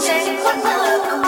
Chạy khắp nơi, cùng.